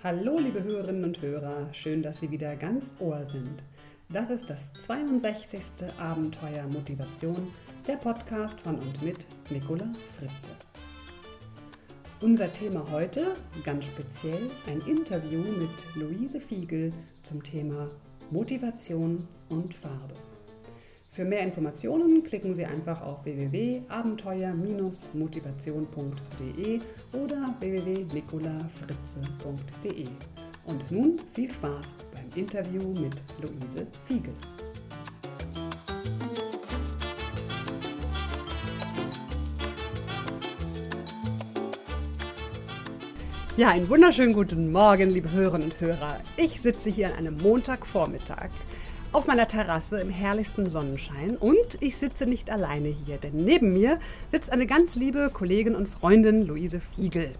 Hallo, liebe Hörerinnen und Hörer, schön, dass Sie wieder ganz Ohr sind. Das ist das 62. Abenteuer Motivation, der Podcast von und mit Nicola Fritze. Unser Thema heute, ganz speziell, ein Interview mit Luise Fiegel zum Thema Motivation und Farbe. Für mehr Informationen klicken Sie einfach auf www.abenteuer-motivation.de oder www.nicolafritze.de. Und nun viel Spaß beim Interview mit Luise Fiegel. Ja, einen wunderschönen guten Morgen, liebe Hörerinnen und Hörer. Ich sitze hier an einem Montagvormittag auf meiner Terrasse im herrlichsten Sonnenschein und ich sitze nicht alleine hier, denn neben mir sitzt eine ganz liebe Kollegin und Freundin Luise Fiegel.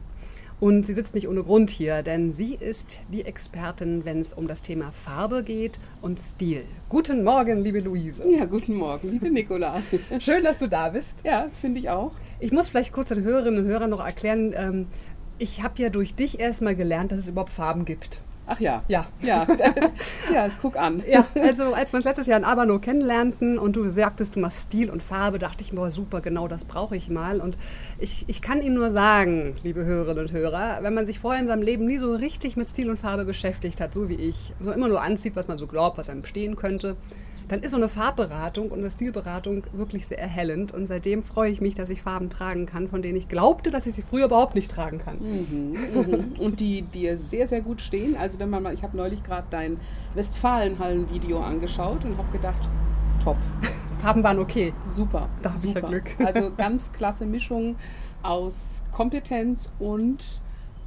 Und sie sitzt nicht ohne Grund hier, denn sie ist die Expertin, wenn es um das Thema Farbe geht und Stil. Guten Morgen, liebe Luise. Ja, guten Morgen, liebe Nicola. Schön, dass du da bist. Ja, das finde ich auch. Ich muss vielleicht kurz den Hörerinnen und Hörern noch erklären, ähm, ich habe ja durch dich erstmal gelernt, dass es überhaupt Farben gibt. Ach ja. Ja. Ja, ja guck an. Ja, also als wir uns letztes Jahr in Abano kennenlernten und du sagtest, du machst Stil und Farbe, dachte ich mir, super, genau das brauche ich mal. Und ich, ich kann Ihnen nur sagen, liebe Hörerinnen und Hörer, wenn man sich vorher in seinem Leben nie so richtig mit Stil und Farbe beschäftigt hat, so wie ich, so immer nur anzieht, was man so glaubt, was einem stehen könnte, dann ist so eine Farbberatung und eine Stilberatung wirklich sehr erhellend. Und seitdem freue ich mich, dass ich Farben tragen kann, von denen ich glaubte, dass ich sie früher überhaupt nicht tragen kann. Mhm, mhm. Und die dir sehr, sehr gut stehen. Also wenn man mal, ich habe neulich gerade dein Westfalenhallen-Video angeschaut und habe gedacht, top. Farben waren okay. Super. Da habe ich ja Glück. Also ganz klasse Mischung aus Kompetenz und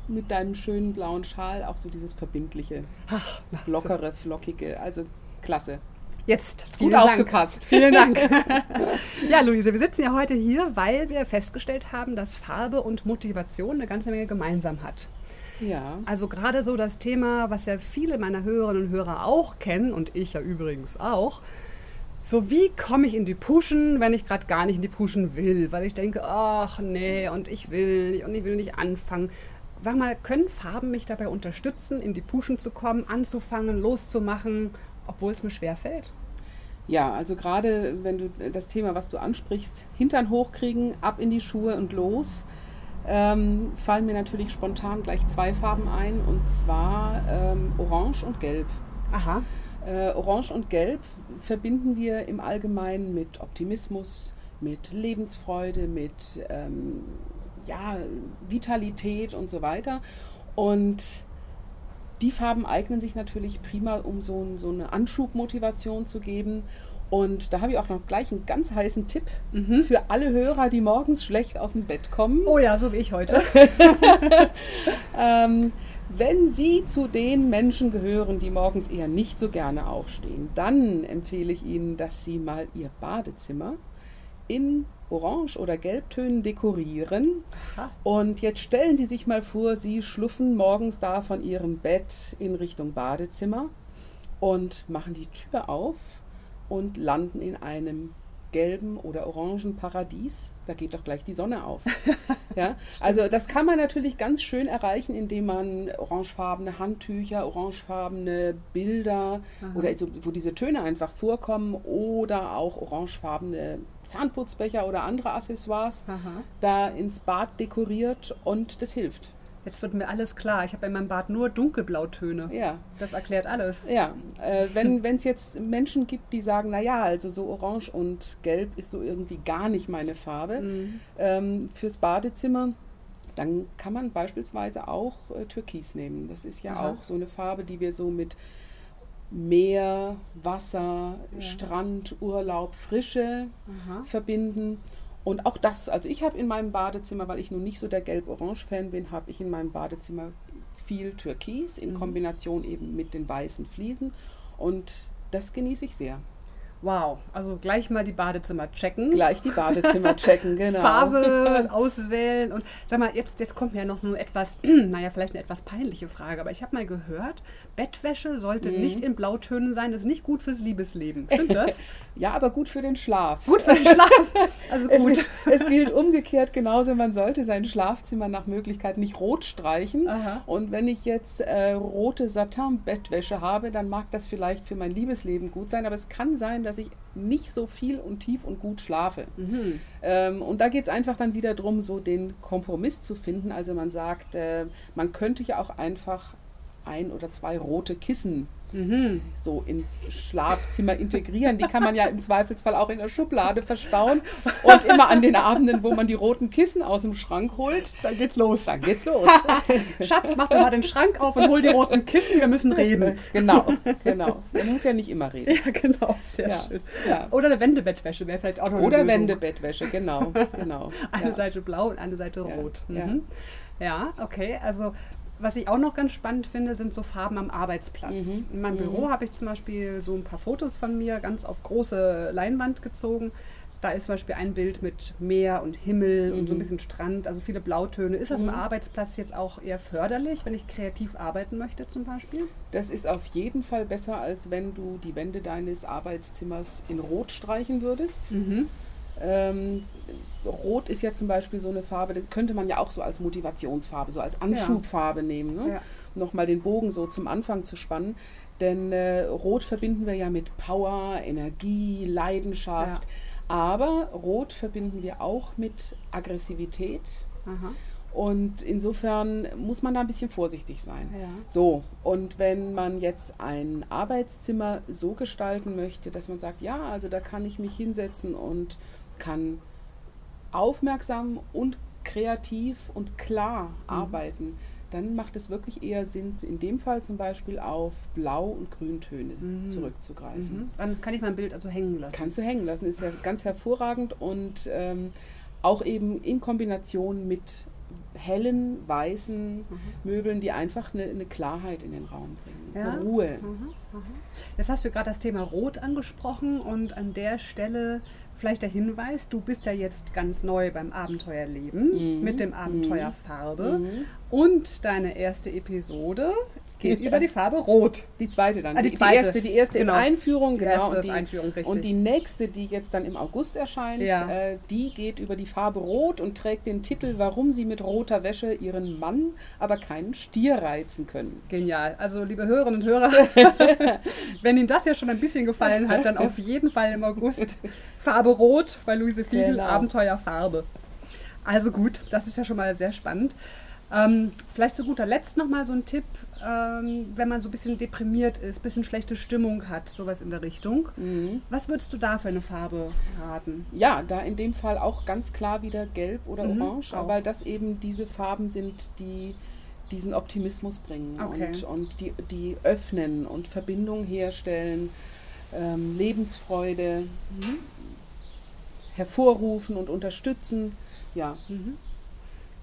mit deinem schönen blauen Schal auch so dieses verbindliche, Ach, lockere, flockige. Also klasse. Jetzt, Gut vielen Dank. aufgepasst. Vielen Dank. ja, Luise, wir sitzen ja heute hier, weil wir festgestellt haben, dass Farbe und Motivation eine ganze Menge gemeinsam hat. Ja. Also gerade so das Thema, was ja viele meiner Hörerinnen und Hörer auch kennen und ich ja übrigens auch. So, wie komme ich in die Puschen, wenn ich gerade gar nicht in die Puschen will? Weil ich denke, ach nee, und ich will nicht und ich will nicht anfangen. Sag mal, können Farben mich dabei unterstützen, in die Puschen zu kommen, anzufangen, loszumachen, obwohl es mir schwer fällt? Ja, also gerade wenn du das Thema, was du ansprichst, Hintern hochkriegen, ab in die Schuhe und los, ähm, fallen mir natürlich spontan gleich zwei Farben ein und zwar ähm, Orange und Gelb. Aha. Äh, Orange und Gelb verbinden wir im Allgemeinen mit Optimismus, mit Lebensfreude, mit ähm, ja, Vitalität und so weiter. Und die Farben eignen sich natürlich prima, um so, so eine Anschubmotivation zu geben. Und da habe ich auch noch gleich einen ganz heißen Tipp Mhm. für alle Hörer, die morgens schlecht aus dem Bett kommen. Oh ja, so wie ich heute. Ähm, wenn Sie zu den Menschen gehören, die morgens eher nicht so gerne aufstehen, dann empfehle ich Ihnen, dass Sie mal Ihr Badezimmer in Orange- oder Gelbtönen dekorieren. Aha. Und jetzt stellen Sie sich mal vor, Sie schluffen morgens da von Ihrem Bett in Richtung Badezimmer und machen die Tür auf und landen in einem gelben oder orangen Paradies. Da geht doch gleich die Sonne auf. ja? Also das kann man natürlich ganz schön erreichen, indem man orangefarbene Handtücher, orangefarbene Bilder Aha. oder so, wo diese Töne einfach vorkommen oder auch orangefarbene Zahnputzbecher oder andere Accessoires Aha. da ins Bad dekoriert und das hilft. Jetzt wird mir alles klar. Ich habe in meinem Bad nur dunkelblautöne. Ja, Das erklärt alles. ja. Äh, wenn es jetzt Menschen gibt, die sagen, naja, also so orange und gelb ist so irgendwie gar nicht meine Farbe Mhm. ähm, fürs Badezimmer, dann kann man beispielsweise auch äh, Türkis nehmen. Das ist ja Aha. auch so eine Farbe, die wir so mit Meer, Wasser, Ja. Strand, Urlaub, Frische Aha. verbinden. Und auch das, also ich habe in meinem Badezimmer, weil ich nun nicht so der Gelb-Orange-Fan bin, habe ich in meinem Badezimmer viel Türkis in Mhm. Kombination eben mit den weißen Fliesen. Und das genieße ich sehr. Wow, also gleich mal die Badezimmer checken. Gleich die Badezimmer checken, genau. Farbe auswählen. Und sag mal, jetzt, jetzt kommt mir ja noch so eine etwas, naja, vielleicht eine etwas peinliche Frage, aber ich habe mal gehört, Bettwäsche sollte Mhm. nicht in Blautönen sein, das ist nicht gut fürs Liebesleben. Stimmt das? Ja, aber gut für den Schlaf. gut für den Schlaf. Also Es, gut. ist, es gilt umgekehrt genauso, man sollte sein Schlafzimmer nach Möglichkeit nicht rot streichen. Aha. Und wenn ich jetzt äh, rote Satin-Bettwäsche habe, dann mag das vielleicht für mein Liebesleben gut sein, aber es kann sein, dass ich nicht so viel und tief und gut schlafe. Mhm. Ähm, und da geht es einfach dann wieder darum, so den Kompromiss zu finden. Also man sagt, äh, man könnte ja auch einfach ein oder zwei rote Kissen Mhm. so ins Schlafzimmer integrieren. Die kann man ja im Zweifelsfall auch in der Schublade verstauen. Und immer an den Abenden, wo man die roten Kissen aus dem Schrank holt, Dann geht's los. dann geht's los. Schatz, mach doch mal den Schrank auf und hol die roten Kissen, wir müssen reden. genau, genau. Man muss ja nicht immer reden. Ja, genau, sehr Ja, schön. ja. Oder eine Wendebettwäsche wäre vielleicht auch noch eine Oder Lösung. Wendebettwäsche, genau, genau. Eine ja. Seite blau und eine Seite rot. ja. Mhm. Ja, okay. Also was ich auch noch ganz spannend finde, sind so Farben am Arbeitsplatz. Mhm. In meinem Mhm. Büro habe ich zum Beispiel so ein paar Fotos von mir ganz auf große Leinwand gezogen. Da ist zum Beispiel ein Bild mit Meer und Himmel und so ein Mhm. bisschen Strand, also viele Blautöne. Ist auf dem Mhm. Arbeitsplatz jetzt auch eher förderlich, wenn ich kreativ arbeiten möchte zum Beispiel? Das ist auf jeden Fall besser, als wenn du die Wände deines Arbeitszimmers in Rot streichen würdest. Ähm, Rot ist ja zum Beispiel so eine Farbe, das könnte man ja auch so als Motivationsfarbe, so als Anschubfarbe nehmen. Ne? Ja. Um Nochmal den Bogen so zum Anfang zu spannen. Denn äh, Rot verbinden wir ja mit Power, Energie, Leidenschaft. Aber Rot verbinden wir auch mit Aggressivität. Aha. Und insofern muss man da ein bisschen vorsichtig sein. Ja. So, und wenn man jetzt ein Arbeitszimmer so gestalten möchte, dass man sagt, ja, also da kann ich mich hinsetzen und kann aufmerksam und kreativ und klar arbeiten, dann macht es wirklich eher Sinn, in dem Fall zum Beispiel auf Blau- und Grüntöne Mhm. zurückzugreifen. Mhm. Dann kann ich mein Bild also hängen lassen. Kannst du hängen lassen, ist ja ganz hervorragend und ähm, auch eben in Kombination mit hellen, weißen Mhm. Möbeln, die einfach eine, eine Klarheit in den Raum bringen, Ja. eine Ruhe. Mhm, mhm. Jetzt hast du gerade das Thema Rot angesprochen und an der Stelle vielleicht der Hinweis, du bist ja jetzt ganz neu beim Abenteuerleben Mhm, mit dem mhm, Abenteuer Farbe. Mhm. und deine erste Episode geht über die Farbe Rot. Die zweite dann. Ah, die die, zweite. erste, die erste Genau. ist Einführung, Die genau. erste und die, Einführung. Und die nächste, die jetzt dann im August erscheint, Ja. äh, die geht über die Farbe Rot und trägt den Titel, warum sie mit roter Wäsche ihren Mann, aber keinen Stier reizen können. Genial. Also, liebe Hörerinnen und Hörer, wenn Ihnen das ja schon ein bisschen gefallen hat, dann auf jeden Fall im August Farbe Rot bei Luise Fiegel, Genau. Abenteuer Farbe. Also gut, das ist ja schon mal sehr spannend. Ähm, vielleicht zu guter Letzt nochmal so ein Tipp, ähm, wenn man so ein bisschen deprimiert ist, ein bisschen schlechte Stimmung hat, sowas in der Richtung. Mhm. Was würdest du da für eine Farbe raten? Ja, da in dem Fall auch ganz klar wieder gelb oder Mhm, orange, auch. weil das eben diese Farben sind, die diesen Optimismus bringen Okay. und, und die, die öffnen und Verbindung herstellen, ähm, Lebensfreude Mhm. hervorrufen und unterstützen. Ja, Mhm.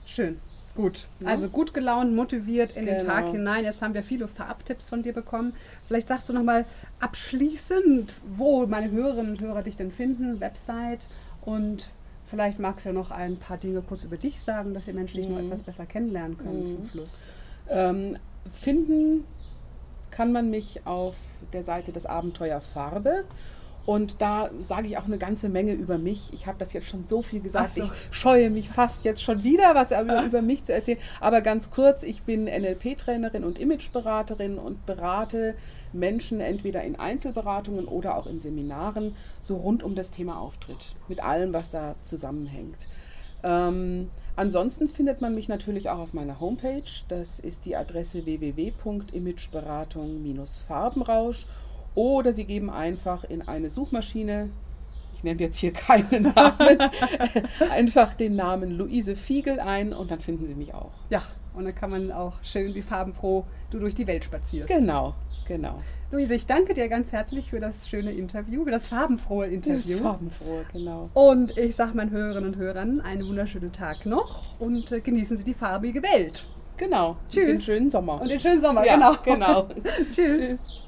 Schön. Gut. Ja. Also gut gelaunt, motiviert in den Genau. Tag hinein. Jetzt haben wir viele Farbtipps von dir bekommen. Vielleicht sagst du nochmal abschließend, wo meine Hörerinnen und Hörer dich denn finden, Website und vielleicht magst du ja noch ein paar Dinge kurz über dich sagen, dass die Menschen dich noch Mhm. etwas besser kennenlernen können Mhm. zum Schluss. Ähm, finden kann man mich auf der Seite des Abenteuer Farbe. Und da sage ich auch eine ganze Menge über mich. Ich habe das jetzt schon so viel gesagt. So. Ich scheue mich fast jetzt schon wieder, was über, über mich zu erzählen. Aber ganz kurz, ich bin NLP-Trainerin und Imageberaterin und berate Menschen entweder in Einzelberatungen oder auch in Seminaren so rund um das Thema Auftritt. Mit allem, was da zusammenhängt. Ähm, ansonsten findet man mich natürlich auch auf meiner Homepage. Das ist die Adresse www.imageberatung-farbenrausch. Oder Sie geben einfach in eine Suchmaschine, ich nenne jetzt hier keinen Namen, einfach den Namen Luise Fiegel ein und dann finden Sie mich auch. Ja, und dann kann man auch schön wie farbenfroh du durch die Welt spazierst. Genau, genau. Luise, ich danke dir ganz herzlich für das schöne Interview, für das farbenfrohe Das Interview. ist farbenfroh, genau. Und ich sage meinen Hörerinnen und Hörern einen wunderschönen Tag noch und äh, genießen Sie die farbige Welt. Genau. Tschüss. Den schönen Sommer. Und den schönen Sommer, ja, genau. genau. Tschüss. Tschüss.